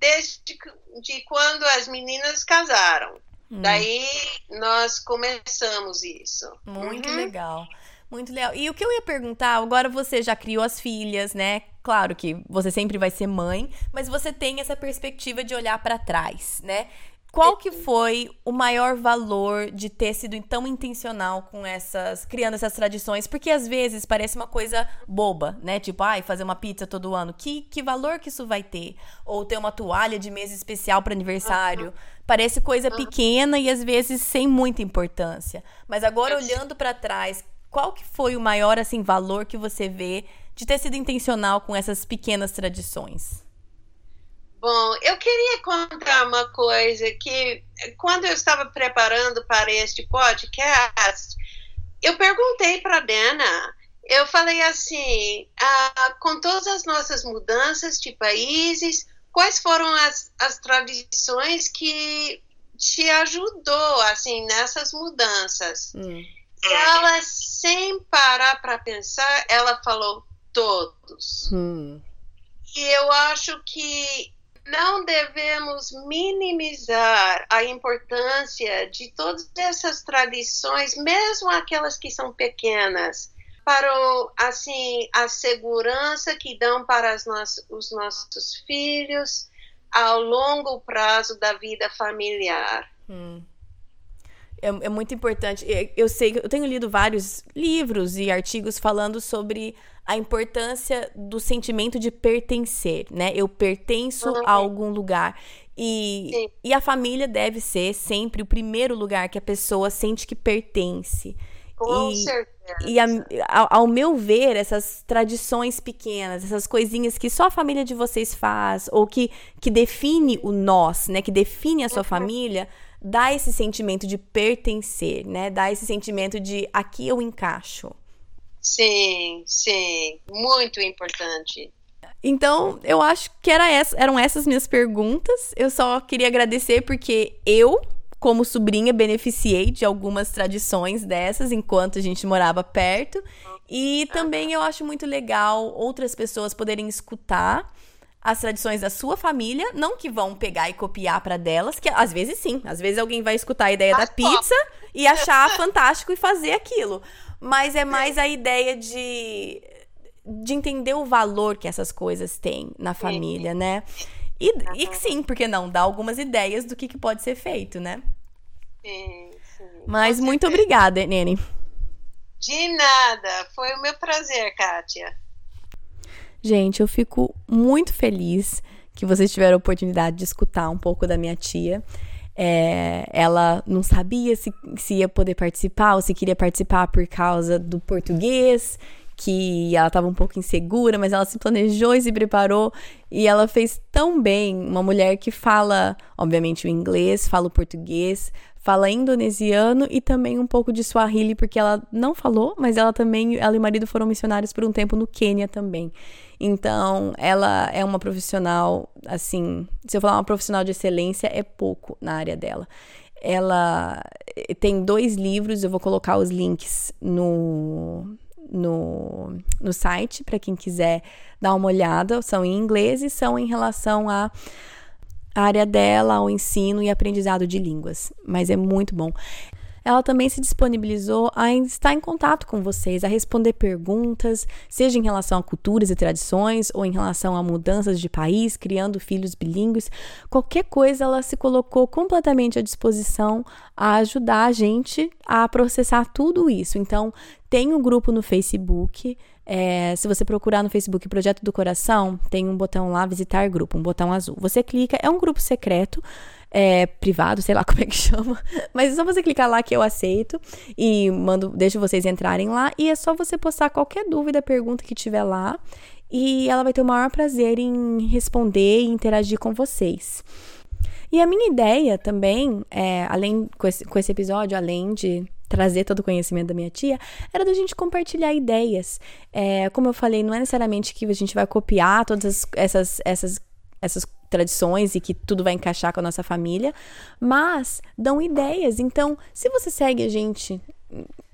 desde de quando as meninas casaram. Hum. Daí nós começamos isso. Muito uhum. legal. Muito legal. E o que eu ia perguntar, agora você já criou as filhas, né? Claro que você sempre vai ser mãe, mas você tem essa perspectiva de olhar para trás, né? Qual que foi o maior valor de ter sido tão intencional com essas, criando essas tradições? Porque às vezes parece uma coisa boba, né? Tipo, ai, fazer uma pizza todo ano. Que, que valor que isso vai ter? Ou ter uma toalha de mesa especial para aniversário. Parece coisa pequena e às vezes sem muita importância. Mas agora olhando para trás, qual que foi o maior assim valor que você vê de ter sido intencional com essas pequenas tradições? Bom, eu queria contar uma coisa que quando eu estava preparando para este podcast, eu perguntei para a Dana, eu falei assim, ah, com todas as nossas mudanças de países, quais foram as, as tradições que te ajudou assim nessas mudanças? Hum. Ela sem parar para pensar, ela falou todos. Hum. E eu acho que não devemos minimizar a importância de todas essas tradições, mesmo aquelas que são pequenas, para o, assim a segurança que dão para os nossos filhos ao longo prazo da vida familiar. Hum. É, é, muito importante. Eu sei, eu tenho lido vários livros e artigos falando sobre a importância do sentimento de pertencer, né? Eu pertenço uhum. a algum lugar. E, e a família deve ser sempre o primeiro lugar que a pessoa sente que pertence. Com e, certeza. E a, a, ao meu ver, essas tradições pequenas, essas coisinhas que só a família de vocês faz, ou que, que define o nós, né? Que define a sua uhum. família, dá esse sentimento de pertencer, né? Dá esse sentimento de aqui eu encaixo. Sim, sim, muito importante. Então, eu acho que era essa, eram essas minhas perguntas. Eu só queria agradecer porque eu, como sobrinha, beneficiei de algumas tradições dessas enquanto a gente morava perto. E também eu acho muito legal outras pessoas poderem escutar as tradições da sua família, não que vão pegar e copiar para delas, que às vezes sim, às vezes alguém vai escutar a ideia da pizza e achar fantástico e fazer aquilo mas é mais a ideia de, de entender o valor que essas coisas têm na família, né? E, e sim, porque não, dá algumas ideias do que, que pode ser feito, né? Sim, sim. Mas muito obrigada, Nene. De nada, foi o meu prazer, Kátia. Gente, eu fico muito feliz que vocês tiveram a oportunidade de escutar um pouco da minha tia. É, ela não sabia se, se ia poder participar ou se queria participar por causa do português, que ela estava um pouco insegura, mas ela se planejou e se preparou e ela fez tão bem. Uma mulher que fala, obviamente, o inglês, fala o português, fala indonesiano e também um pouco de Swahili, porque ela não falou, mas ela também, ela e o marido foram missionários por um tempo no Quênia também. Então, ela é uma profissional, assim, se eu falar uma profissional de excelência, é pouco na área dela. Ela eh, tem dois livros, eu vou colocar os links no, no, no site para quem quiser dar uma olhada. São em inglês e são em relação à área dela, ao ensino e aprendizado de línguas. Mas é muito bom ela também se disponibilizou a estar em contato com vocês, a responder perguntas, seja em relação a culturas e tradições ou em relação a mudanças de país, criando filhos bilíngues. Qualquer coisa, ela se colocou completamente à disposição a ajudar a gente a processar tudo isso. Então, tem um grupo no Facebook. É, se você procurar no Facebook Projeto do Coração, tem um botão lá, visitar grupo, um botão azul. Você clica, é um grupo secreto é, privado, sei lá como é que chama. Mas é só você clicar lá que eu aceito e mando, deixo vocês entrarem lá. E é só você postar qualquer dúvida, pergunta que tiver lá. E ela vai ter o maior prazer em responder e interagir com vocês. E a minha ideia também, é, além com esse, com esse episódio, além de trazer todo o conhecimento da minha tia, era da gente compartilhar ideias. É, como eu falei, não é necessariamente que a gente vai copiar todas essas, essas essas tradições e que tudo vai encaixar com a nossa família, mas dão ideias. Então, se você segue a gente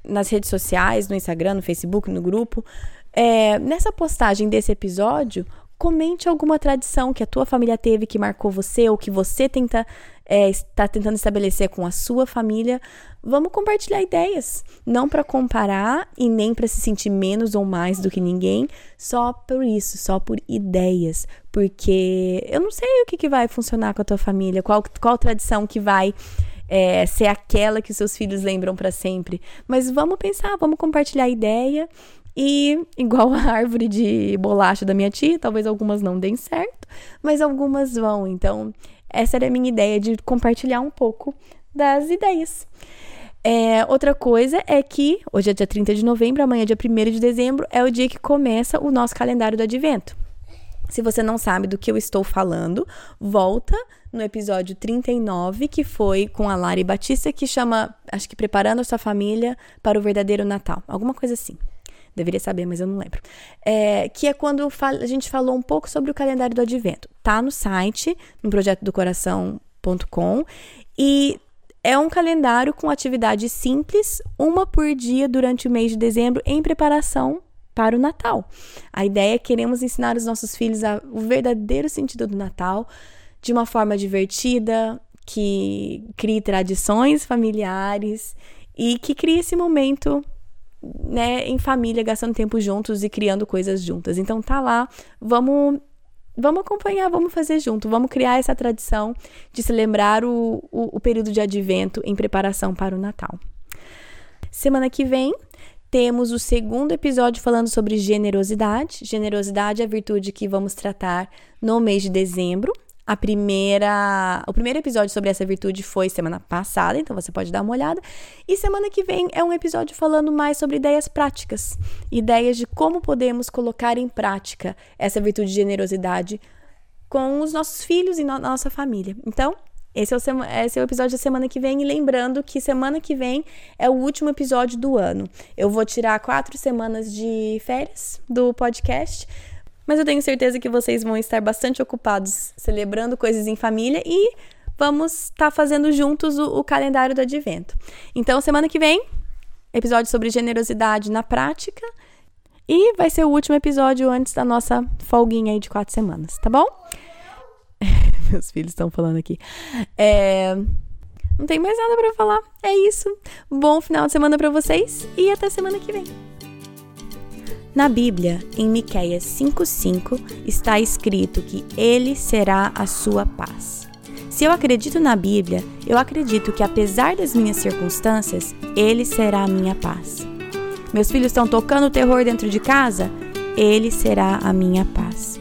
nas redes sociais, no Instagram, no Facebook, no grupo, é, nessa postagem desse episódio, comente alguma tradição que a tua família teve que marcou você ou que você tenta é, está tentando estabelecer com a sua família. Vamos compartilhar ideias, não para comparar e nem para se sentir menos ou mais do que ninguém, só por isso, só por ideias, porque eu não sei o que, que vai funcionar com a tua família, qual, qual tradição que vai é, ser aquela que seus filhos lembram para sempre. Mas vamos pensar, vamos compartilhar ideia e, igual a árvore de bolacha da minha tia, talvez algumas não deem certo, mas algumas vão. Então, essa era a minha ideia de compartilhar um pouco das ideias. É, outra coisa é que hoje é dia 30 de novembro, amanhã é dia 1 de dezembro, é o dia que começa o nosso calendário do advento. Se você não sabe do que eu estou falando, volta no episódio 39, que foi com a Lari Batista, que chama, acho que Preparando a Sua Família para o Verdadeiro Natal. Alguma coisa assim. Deveria saber, mas eu não lembro. É, que é quando a gente falou um pouco sobre o calendário do advento. Tá no site, no projeto do coração.com. E é um calendário com atividades simples, uma por dia durante o mês de dezembro, em preparação para o Natal. A ideia é que queremos ensinar os nossos filhos o verdadeiro sentido do Natal de uma forma divertida, que crie tradições familiares e que crie esse momento né, em família, gastando tempo juntos e criando coisas juntas. Então tá lá, vamos vamos acompanhar, vamos fazer junto, vamos criar essa tradição de se lembrar o, o, o período de advento em preparação para o Natal. Semana que vem temos o segundo episódio falando sobre generosidade. Generosidade é a virtude que vamos tratar no mês de dezembro. A primeira, o primeiro episódio sobre essa virtude foi semana passada, então você pode dar uma olhada. E semana que vem é um episódio falando mais sobre ideias práticas, ideias de como podemos colocar em prática essa virtude de generosidade com os nossos filhos e na nossa família. Então, esse é, o esse é o episódio da semana que vem. E lembrando que semana que vem é o último episódio do ano. Eu vou tirar quatro semanas de férias do podcast mas eu tenho certeza que vocês vão estar bastante ocupados celebrando coisas em família e vamos estar tá fazendo juntos o, o calendário do advento. Então, semana que vem, episódio sobre generosidade na prática. E vai ser o último episódio antes da nossa folguinha aí de quatro semanas, tá bom? Meus filhos estão falando aqui. É... Não tem mais nada para falar. É isso. Bom final de semana para vocês e até semana que vem. Na Bíblia, em Miqueias 5:5, está escrito que ele será a sua paz. Se eu acredito na Bíblia, eu acredito que apesar das minhas circunstâncias, ele será a minha paz. Meus filhos estão tocando terror dentro de casa? Ele será a minha paz.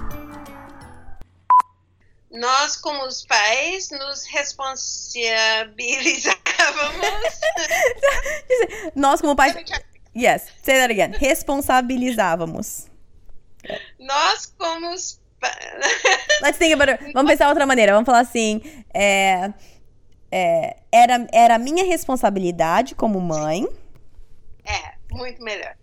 Nós, como os pais, nos responsabilizávamos. Nós, como pais. Yes, say that again. Responsabilizávamos. Nós, como os Let's think about it. Vamos pensar outra maneira. Vamos falar assim. É, é, era, era minha responsabilidade como mãe. É, muito melhor.